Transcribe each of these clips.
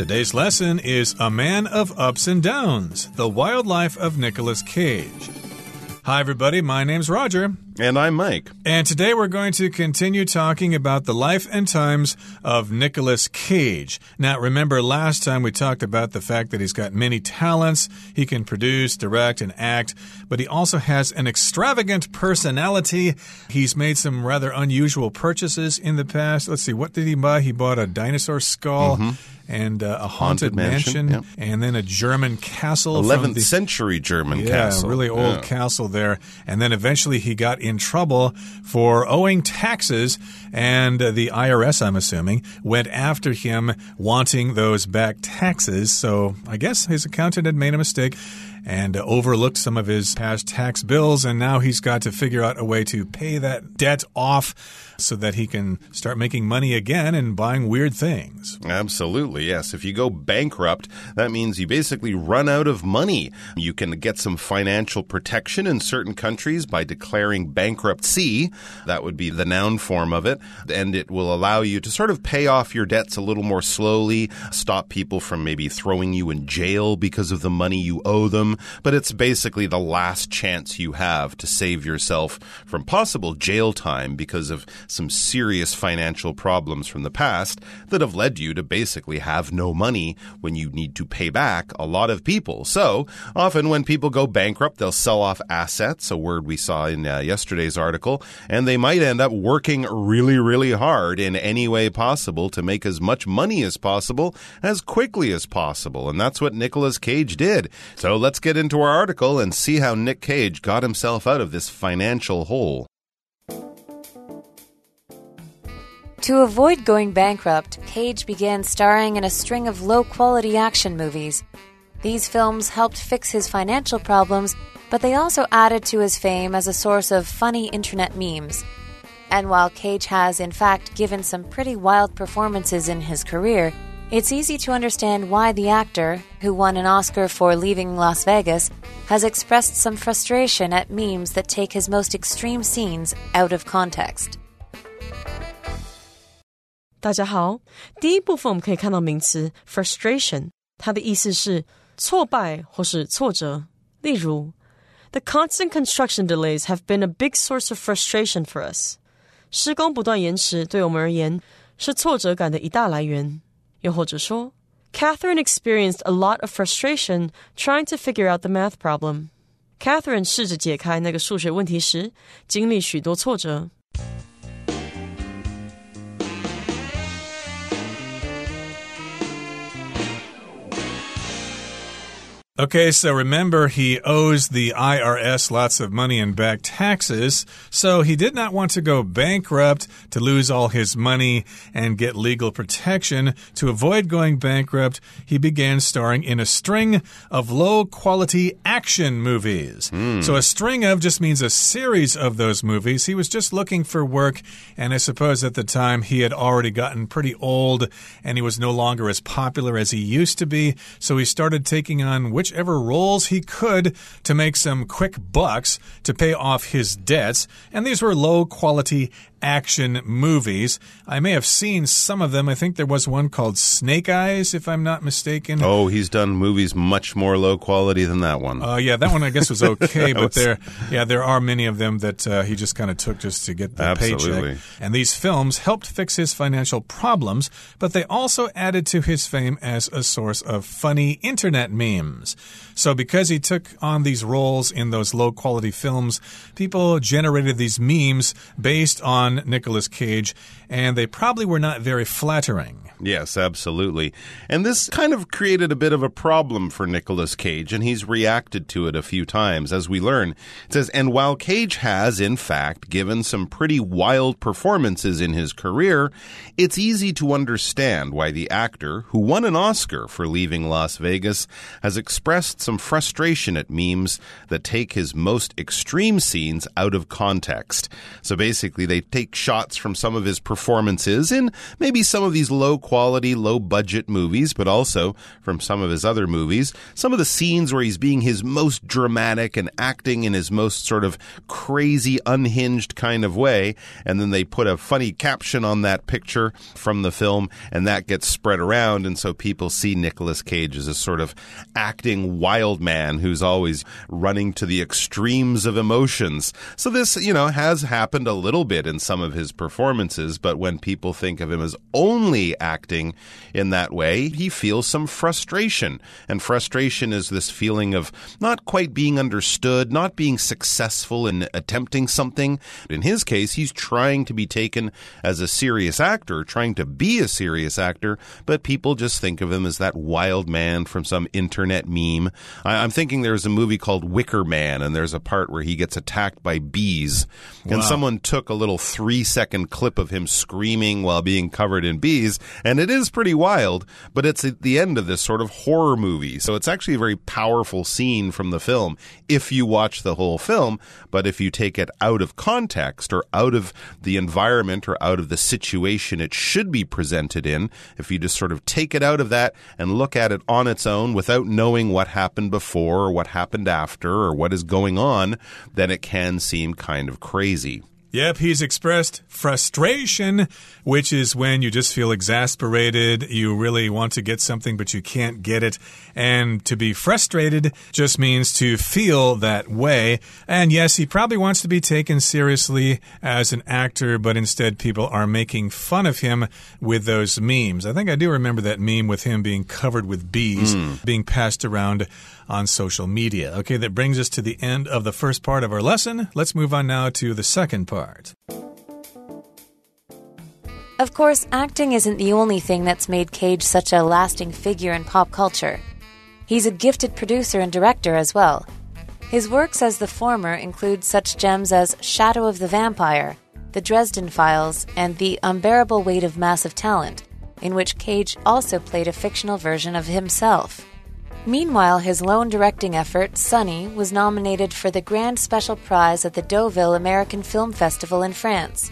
Today's lesson is A Man of Ups and Downs The Wildlife of Nicolas Cage. Hi, everybody. My name's Roger. And I'm Mike. And today we're going to continue talking about the life and times of Nicolas Cage. Now, remember last time we talked about the fact that he's got many talents. He can produce, direct, and act, but he also has an extravagant personality. He's made some rather unusual purchases in the past. Let's see, what did he buy? He bought a dinosaur skull. Mm -hmm and uh, a haunted, haunted mansion, mansion yep. and then a German castle. 11th the, century German yeah, castle. really old yeah. castle there. And then eventually he got in trouble for owing taxes, and uh, the IRS, I'm assuming, went after him wanting those back taxes. So I guess his accountant had made a mistake and uh, overlooked some of his past tax bills, and now he's got to figure out a way to pay that debt off so that he can start making money again and buying weird things. Absolutely, yes. If you go bankrupt, that means you basically run out of money. You can get some financial protection in certain countries by declaring bankruptcy. That would be the noun form of it. And it will allow you to sort of pay off your debts a little more slowly, stop people from maybe throwing you in jail because of the money you owe them. But it's basically the last chance you have to save yourself from possible jail time because of some serious financial problems from the past that have led you to basically have no money when you need to pay back a lot of people. So often when people go bankrupt, they'll sell off assets, a word we saw in uh, yesterday's article, and they might end up working really, really hard in any way possible to make as much money as possible as quickly as possible. And that's what Nicolas Cage did. So let's get into our article and see how Nick Cage got himself out of this financial hole. To avoid going bankrupt, Cage began starring in a string of low quality action movies. These films helped fix his financial problems, but they also added to his fame as a source of funny internet memes. And while Cage has, in fact, given some pretty wild performances in his career, it's easy to understand why the actor, who won an Oscar for Leaving Las Vegas, has expressed some frustration at memes that take his most extreme scenes out of context. 大家好，第一部分我们可以看到名词 frustration，它的意思是挫败或是挫折。例如，The constant construction delays have been a big source of frustration for us。施工不断延迟对我们而言是挫折感的一大来源。又或者说，Catherine experienced a lot of frustration trying to figure out the math problem。Catherine 试着解开那个数学问题时，经历许多挫折。 Okay, so remember he owes the IRS lots of money in back taxes, so he did not want to go bankrupt to lose all his money and get legal protection. To avoid going bankrupt, he began starring in a string of low quality action movies. Mm. So a string of just means a series of those movies. He was just looking for work, and I suppose at the time he had already gotten pretty old and he was no longer as popular as he used to be, so he started taking on which whichever roles he could to make some quick bucks to pay off his debts. And these were low quality action movies. I may have seen some of them. I think there was one called Snake Eyes, if I'm not mistaken. Oh, he's done movies much more low quality than that one. Uh, yeah, that one I guess was okay, but there, yeah, there are many of them that uh, he just kind of took just to get the Absolutely. paycheck. And these films helped fix his financial problems, but they also added to his fame as a source of funny internet memes. So because he took on these roles in those low quality films, people generated these memes based on on Nicolas Cage, and they probably were not very flattering. Yes, absolutely. And this kind of created a bit of a problem for Nicolas Cage, and he's reacted to it a few times, as we learn. It says, and while Cage has, in fact, given some pretty wild performances in his career, it's easy to understand why the actor, who won an Oscar for leaving Las Vegas, has expressed some frustration at memes that take his most extreme scenes out of context. So basically, they take take shots from some of his performances in maybe some of these low quality, low budget movies, but also from some of his other movies. Some of the scenes where he's being his most dramatic and acting in his most sort of crazy, unhinged kind of way. And then they put a funny caption on that picture from the film, and that gets spread around. And so people see Nicolas Cage as a sort of acting wild man who's always running to the extremes of emotions. So this, you know, has happened a little bit in some of his performances, but when people think of him as only acting in that way, he feels some frustration. And frustration is this feeling of not quite being understood, not being successful in attempting something. In his case, he's trying to be taken as a serious actor, trying to be a serious actor, but people just think of him as that wild man from some internet meme. I, am thinking there's a movie called Wicker Man, and there's a part where he gets attacked by bees. Wow. And someone took a little three second clip of him screaming while being covered in bees, and it is pretty wild, but it's at the end of this sort of horror movie. So it's actually a very powerful scene from the film if you watch the whole film, but if you take it out of context or out of the environment or out of the situation it should be presented in, if you just sort of take it out of that and look at it on its own without knowing what happened before or what happened after or what is going on, then it can seem kind of crazy. Yep, he's expressed frustration, which is when you just feel exasperated. You really want to get something, but you can't get it. And to be frustrated just means to feel that way. And yes, he probably wants to be taken seriously as an actor, but instead people are making fun of him with those memes. I think I do remember that meme with him being covered with bees mm. being passed around on social media. Okay, that brings us to the end of the first part of our lesson. Let's move on now to the second part. Of course, acting isn't the only thing that's made Cage such a lasting figure in pop culture. He's a gifted producer and director as well. His works as the former include such gems as Shadow of the Vampire, The Dresden Files, and The Unbearable Weight of Massive Talent, in which Cage also played a fictional version of himself. Meanwhile, his lone directing effort, Sonny, was nominated for the Grand Special Prize at the Deauville American Film Festival in France.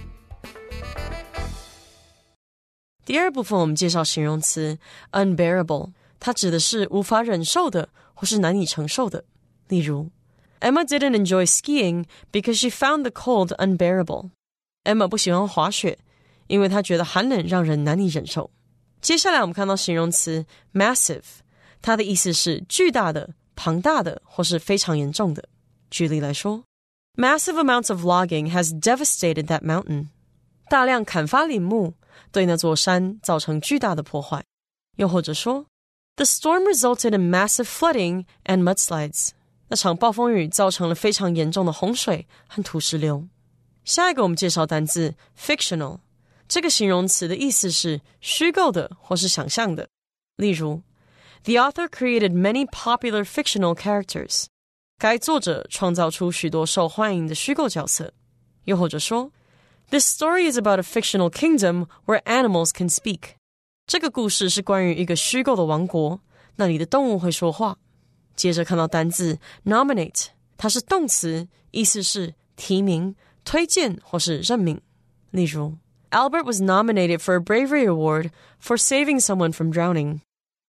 第二部分我们介绍形容词 unbearable，它指的是无法忍受的或是难以承受的。例如，Emma didn't enjoy skiing because she found the cold unbearable. Emma 不喜欢滑雪，因为她觉得寒冷让人难以忍受。接下来我们看到形容词 massive。它的意思是巨大的、庞大的或是非常严重的。举例来说，Massive amounts of logging has devastated that mountain。大量砍伐林木对那座山造成巨大的破坏。又或者说，The storm resulted in massive flooding and mudslides。那场暴风雨造成了非常严重的洪水和土石流。下一个我们介绍单字 fictional，这个形容词的意思是虚构的或是想象的。例如 the author created many popular fictional characters. 该作者创造出许多受欢迎的虚构角色。又或者说，This story is about a fictional kingdom where animals can speak. 这个故事是关于一个虚构的王国，那里的动物会说话。接着看到单字 nominate，它是动词，意思是提名、推荐或是任命。例如，Albert was nominated for a bravery award for saving someone from drowning.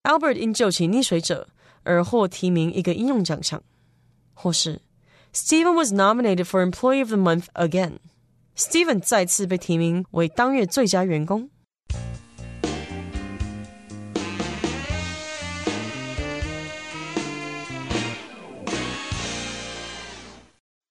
Albert 因救起溺水者而获提名一个应用奖项，或是 Stephen was nominated for Employee of the Month again. Stephen 再次被提名为当月最佳员工。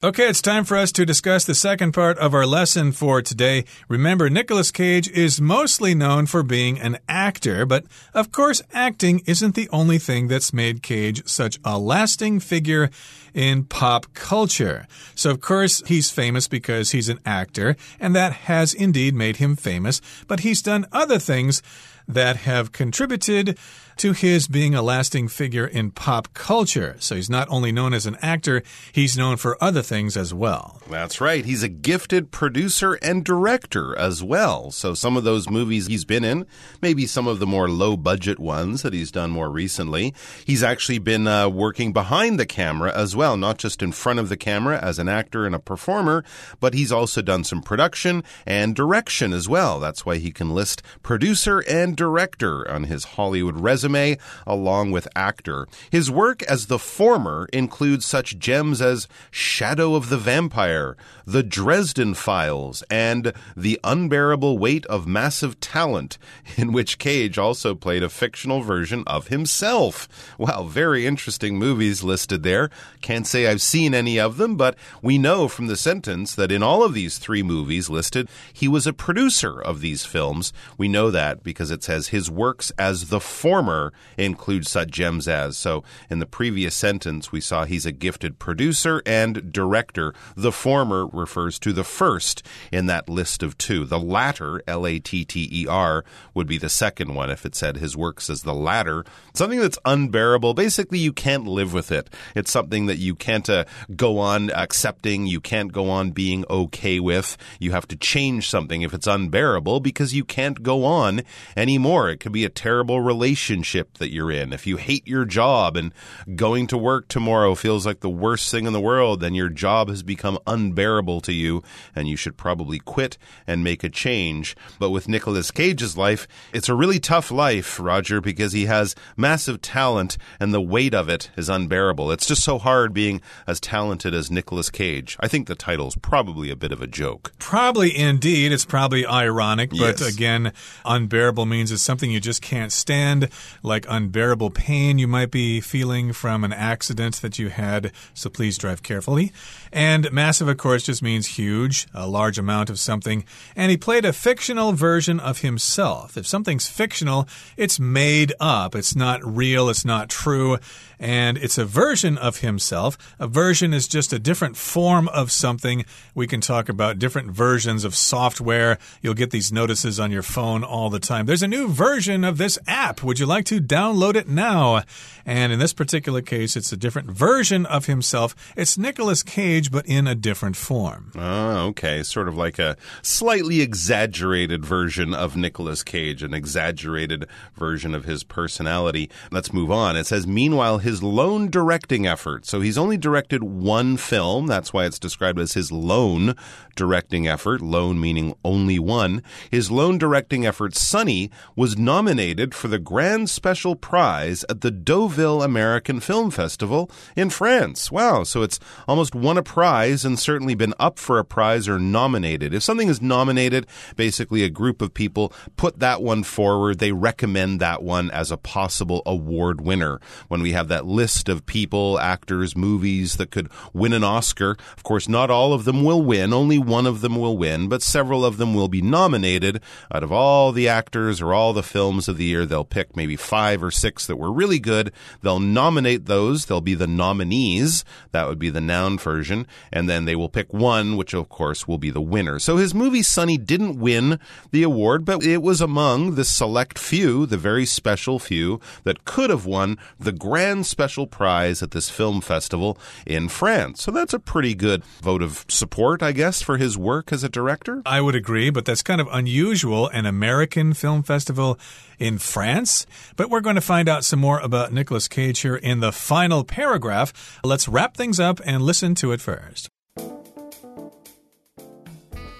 Okay, it's time for us to discuss the second part of our lesson for today. Remember, Nicolas Cage is mostly known for being an actor, but of course, acting isn't the only thing that's made Cage such a lasting figure in pop culture. So, of course, he's famous because he's an actor, and that has indeed made him famous, but he's done other things that have contributed to his being a lasting figure in pop culture. So he's not only known as an actor, he's known for other things as well. That's right. He's a gifted producer and director as well. So some of those movies he's been in, maybe some of the more low budget ones that he's done more recently, he's actually been uh, working behind the camera as well, not just in front of the camera as an actor and a performer, but he's also done some production and direction as well. That's why he can list producer and director on his Hollywood resume along with actor. His work as the former includes such gems as Shadow of the Vampire, The Dresden Files, and The Unbearable Weight of Massive Talent, in which Cage also played a fictional version of himself. Wow, very interesting movies listed there. Can't say I've seen any of them, but we know from the sentence that in all of these three movies listed, he was a producer of these films. We know that because it says his works as the former include such gems as. So in the previous sentence, we saw he's a gifted producer and director. The former refers to the first in that list of two. The latter, L A T T E R, would be the second one if it said his works as the latter. Something that's unbearable. Basically, you can't live with it. It's something that you can't uh, go on accepting. You can't go on being okay with. You have to change something if it's unbearable because you can't go on anymore. It could be a terrible relationship that you're in. If you hate your job and going to work tomorrow feels like the worst thing in the world, then your job has become unbearable to you and you should probably quit and make a change. But with Nicolas Cage's life, it's a really tough life, Roger, because he has massive talent and the weight of it is unbearable. It's just so hard being as talented as Nicolas Cage. I think the title's probably a bit of a joke. Probably indeed. It's probably ironic, but Yes. again, unbearable means it's something you just can't stand, like unbearable pain you might be feeling from an accident that you had, so please drive carefully. And massive, of course, just means huge, a large amount of something. And he played a fictional version of himself. If something's fictional, it's made up, it's not real, it's not true, and it's a version of himself. A version is just a different form of something. We can talk about different versions of software. You'll get these notices on your phone all the time. There's a new version of this app. Would you like to download it now? And in this particular case, it's a different version of himself. It's Nicolas Cage, but in a different form. Oh, okay. Sort of like a slightly exaggerated version of Nicolas Cage, an exaggerated version of his personality. Let's move on. It says, meanwhile, his lone directing effort. So he's only directed one film. That's why it's described as his lone directing effort. Lone meaning only one. His lone directing effort, Sonny, was nominated for the Grand Special Prize at the Deauville American Film Festival in France. Wow. So it's almost won a prize and certainly been up for a prize or nominated. If something is nominated, basically a group of people put that one forward. They recommend that one as a possible award winner. When we have that list of people, actors, movies that could win an Oscar, of course, not all of them will win. Only one of them will win, but several of them will be nominated. Out of all the actors or all the films of the year, they'll pick maybe five or six that were really good. They'll nominate those. They'll be the nominees. That would be the noun version. And then they will pick one, which of course will be the winner. So his movie Sonny didn't win the award, but it was among the select few, the very special few, that could have won the grand special prize at this film festival in France. So that's a pretty good vote of support, I guess, for his work as a director. I would agree, but that's kind of unusual. An American film festival in France. But we're going to find out some more about Nicolas Cage here in the final paragraph. Let's wrap things up and listen to it first.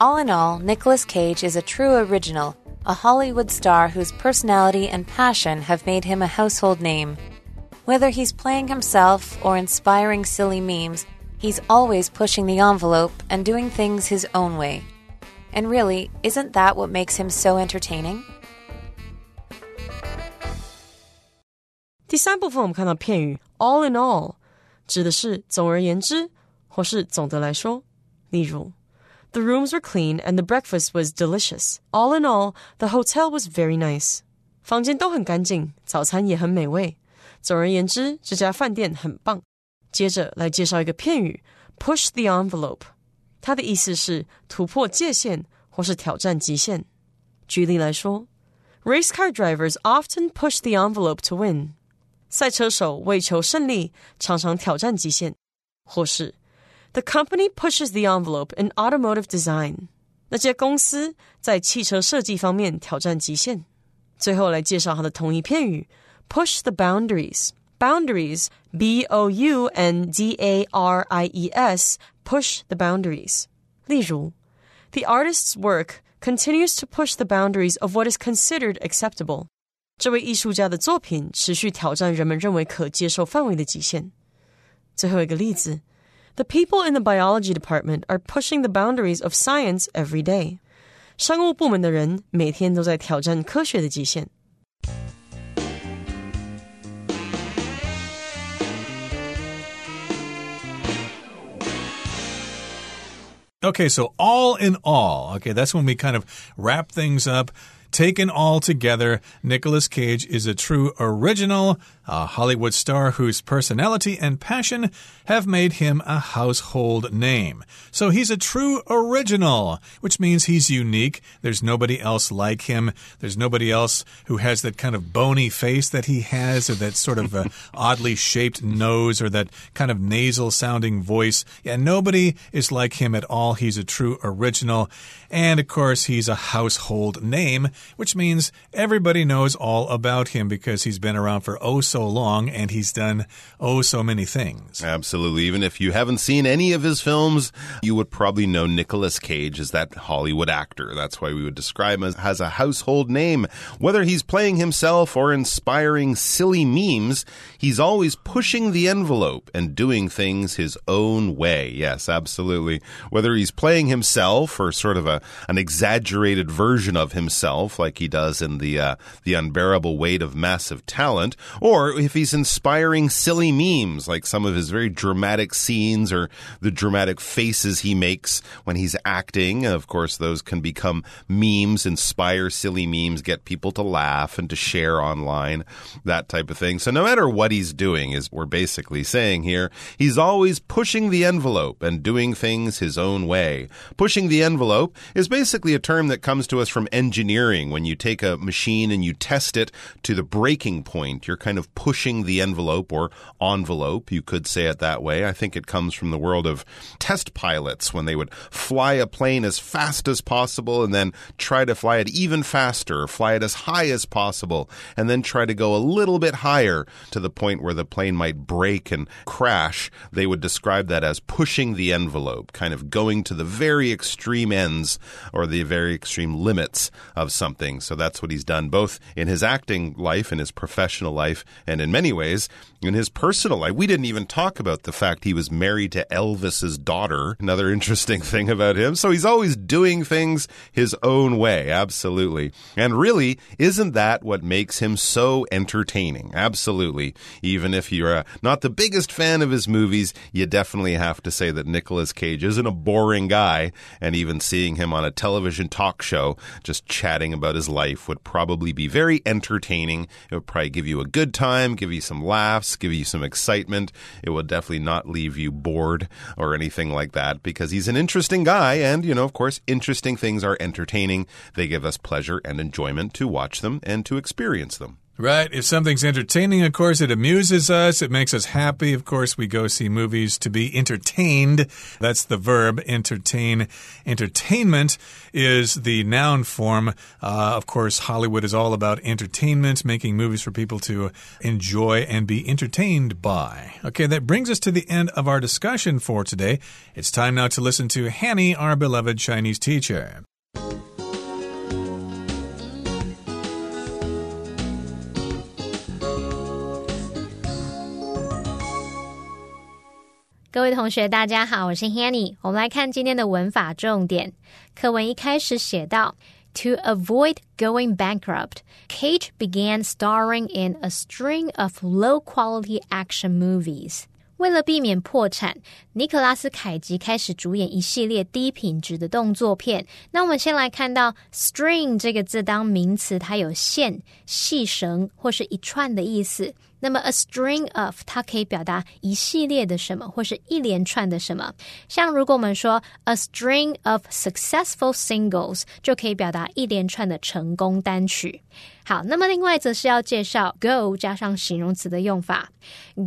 All in all, Nicolas Cage is a true original, a Hollywood star whose personality and passion have made him a household name. Whether he's playing himself or inspiring silly memes, he's always pushing the envelope and doing things his own way. And really, isn't that what makes him so entertaining? 第三部分我们看到片语 all in all，指的是总而言之，或是总的来说。例如，The rooms were clean and the breakfast was delicious. All in all, the hotel was very nice. 房间都很干净，早餐也很美味。总而言之，这家饭店很棒。 接着来介绍一个片语 push the envelope，它的意思是突破界限或是挑战极限。举例来说 Race car drivers often push the envelope to win. 赛车手为求胜利，常常挑战极限。或是 The company pushes the envelope in automotive design. 那些公司在汽车设计方面挑战极限。最后来介绍它的同义片语：push the boundaries。 Boundaries, B O U N D A R I E S, push the boundaries. 例如，The artist's work continues to push the boundaries of what is considered acceptable. 这位艺术家的作品持续挑战人们认为可接受范围的极限。最后一个例子，The people in the biology department are pushing the boundaries of science every day. 商务部门的人每天都在挑战科学的极限。 Okay, so all in all, okay, that's when we kind of wrap things up. Taken all together, Nicolas Cage is a true original, a Hollywood star whose personality and passion have made him a household name. So he's a true original, which means he's unique. There's nobody else like him. There's nobody else who has that kind of bony face that he has, or that sort of uh, oddly shaped nose, or that kind of nasal sounding voice. Yeah, nobody is like him at all. He's a true original. And of course, he's a household name, which means everybody knows all about him because he's been around for oh so long and he's done oh so many things. Absolutely. Even if you haven't seen any of his films, you would probably know Nicolas Cage as that Hollywood actor. That's why we would describe him as, as a household name. Whether he's playing himself or inspiring silly memes, he's always pushing the envelope and doing things his own way. Yes, absolutely. Whether he's playing himself or sort of a an exaggerated version of himself, like he does in the uh, the unbearable weight of massive talent, or if he's inspiring silly memes, like some of his very dramatic scenes or the dramatic faces he makes when he's acting. Of course, those can become memes, inspire silly memes, get people to laugh and to share online, that type of thing. So no matter what he's doing, is we're basically saying here, he's always pushing the envelope and doing things his own way. Pushing the envelope is basically a term that comes to us from engineering. When you take a machine and you test it to the breaking point, you're kind of pushing the envelope or envelope. You could say it that way. I think it comes from the world of test pilots when they would fly a plane as fast as possible and then try to fly it even faster, fly it as high as possible, and then try to go a little bit higher to the point where the plane might break and crash. They would describe that as pushing the envelope, kind of going to the very extreme ends or the very extreme limits of something. So that's what he's done both in his acting life, in his professional life, and in many ways in his personal life. We didn't even talk about the fact he was married to Elvis's daughter. Another interesting thing about him. So he's always doing things his own way. Absolutely. And really, isn't that what makes him so entertaining? Absolutely. Even if you're uh, not the biggest fan of his movies, you definitely have to say that Nicolas Cage isn't a boring guy. And even seeing him on a television talk show, just chatting about his life would probably be very entertaining. It would probably give you a good time, give you some laughs, give you some excitement. It will definitely not leave you bored or anything like that because he's an interesting guy. And, you know, of course, interesting things are entertaining. They give us pleasure and enjoyment to watch them and to experience them. Right. If something's entertaining, of course, it amuses us. It makes us happy. Of course, we go see movies to be entertained. That's the verb, entertain. Entertainment is the noun form. Uh, of course, Hollywood is all about entertainment, making movies for people to enjoy and be entertained by. Okay, that brings us to the end of our discussion for today. It's time now to listen to Hanny, our beloved Chinese teacher. 各位同学，大家好，我是 Hanny。我们来看今天的文法重点。课文一开始写到：To avoid going bankrupt, Cage began starring in a string of low-quality action movies. 为了避免破产，尼可拉斯凯奇开始主演一系列低品质的动作片。那我们先来看到 “string” 这个字当名词，它有线、细绳或是一串的意思。那么 a string of 它可以表达一系列的什么，或是一连串的什么。像如果我们说 a string of successful singles，就可以表达一连串的成功单曲。好，那么另外则是要介绍 go 加上形容词的用法。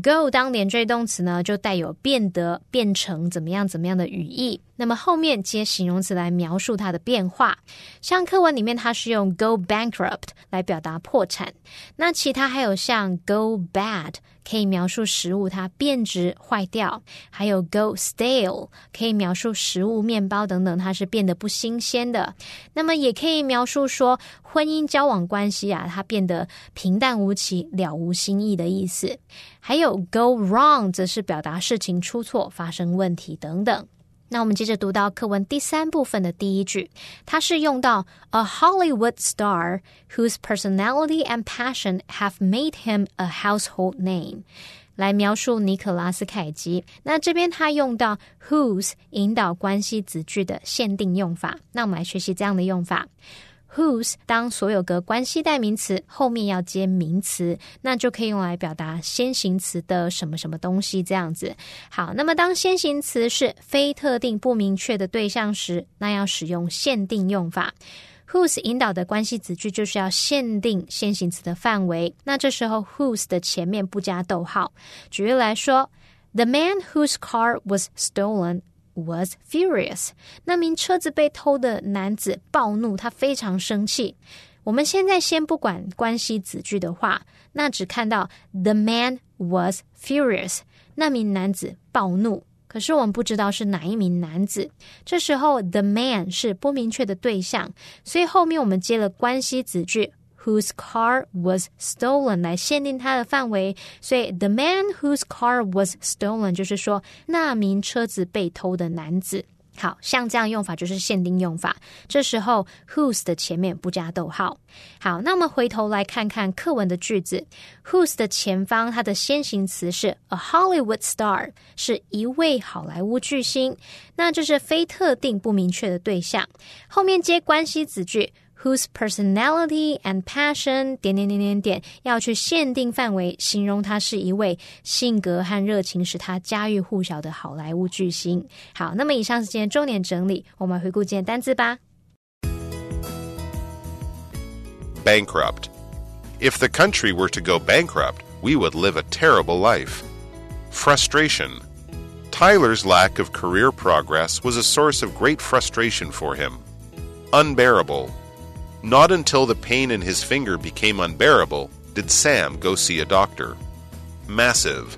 go 当连缀动词呢，就带有变得、变成怎么样、怎么样的语义。那么后面接形容词来描述它的变化。像课文里面，它是用 go bankrupt 来表达破产。那其他还有像 go bad。可以描述食物它变质坏掉，还有 go stale 可以描述食物面包等等它是变得不新鲜的。那么也可以描述说婚姻交往关系啊，它变得平淡无奇、了无新意的意思。还有 go wrong 则是表达事情出错、发生问题等等。那我们接着读到课文第三部分的第一句，它是用到 a Hollywood star whose personality and passion have made him a household name，来描述尼可拉斯凯奇。那这边他用到 whose 引导关系子句的限定用法。那我们来学习这样的用法。Whose 当所有格关系代名词后面要接名词，那就可以用来表达先行词的什么什么东西这样子。好，那么当先行词是非特定不明确的对象时，那要使用限定用法。whose 引导的关系子句就是要限定先行词的范围。那这时候 whose 的前面不加逗号。举例来说，The man whose car was stolen。Was furious，那名车子被偷的男子暴怒，他非常生气。我们现在先不管关系子句的话，那只看到 the man was furious，那名男子暴怒。可是我们不知道是哪一名男子。这时候 the man 是不明确的对象，所以后面我们接了关系子句。Whose car was stolen 来限定它的范围，所以 the man whose car was stolen 就是说那名车子被偷的男子。好像这样用法就是限定用法，这时候 whose 的前面不加逗号。好，那我们回头来看看课文的句子，whose 的前方它的先行词是 a Hollywood star，是一位好莱坞巨星，那这是非特定不明确的对象，后面接关系子句。whose personality and passion 点点点点点，要去限定范围，形容他是一位性格和热情使他家喻户晓的好莱坞巨星。好，那么以上是今天重点整理，我们回顾今天单词吧。Bankrupt. If the country were to go bankrupt, we would live a terrible life. Frustration. Tyler's lack of career progress was a source of great frustration for him. Unbearable. Not until the pain in his finger became unbearable did Sam go see a doctor. Massive.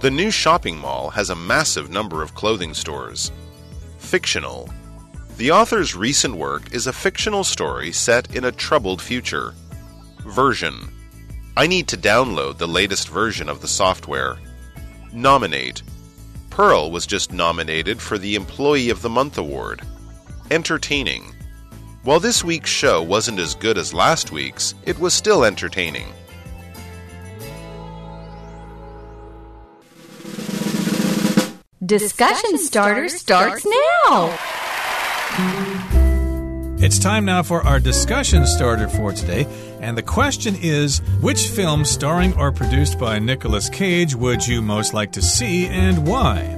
The new shopping mall has a massive number of clothing stores. Fictional. The author's recent work is a fictional story set in a troubled future. Version. I need to download the latest version of the software. Nominate. Pearl was just nominated for the Employee of the Month award. Entertaining. While this week's show wasn't as good as last week's, it was still entertaining. Discussion starter starts now. It's time now for our discussion starter for today. And the question is which film starring or produced by Nicolas Cage would you most like to see and why?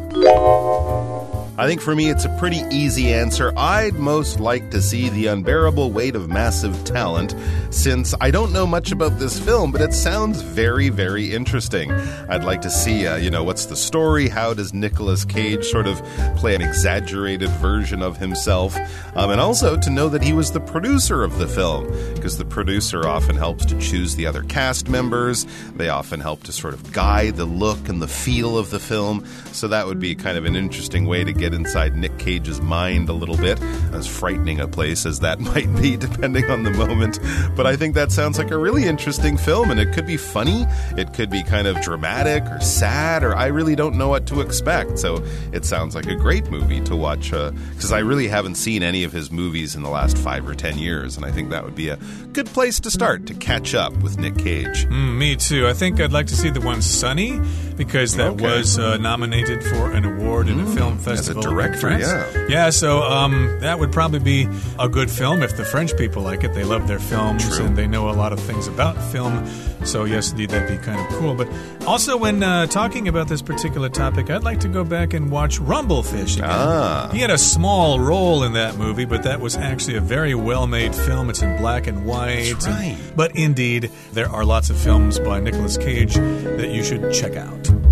I think for me, it's a pretty easy answer. I'd most like to see The Unbearable Weight of Massive Talent, since I don't know much about this film, but it sounds very, very interesting. I'd like to see, uh, you know, what's the story? How does Nicolas Cage sort of play an exaggerated version of himself? Um, and also to know that he was the producer of the film, because the producer often helps to choose the other cast members. They often help to sort of guide the look and the feel of the film. So that would be kind of an interesting way to get inside Nick Cage's mind a little bit, as frightening a place as that might be, depending on the moment. But I think that sounds like a really interesting film, and it could be funny, it could be kind of dramatic or sad, or I really don't know what to expect. So it sounds like a great movie to watch, because uh, I really haven't seen any of his movies in the last five or ten years, and I think that would be a good place to start to catch up with Nick Cage. Mm, me too. I think I'd like to see the one Sonny because that Okay. was uh, nominated for an award in a film festival. In director, yeah. Yeah, so um, that would probably be a good film if the French people like it. They love their films True. and they know a lot of things about film. So, yes, indeed, that'd be kind of cool. But also, when uh, talking about this particular topic, I'd like to go back and watch Rumble Fish again. Ah. He had a small role in that movie, but that was actually a very well made film. It's in black and white. That's and- right. but indeed, there are lots of films by Nicolas Cage that you should check out.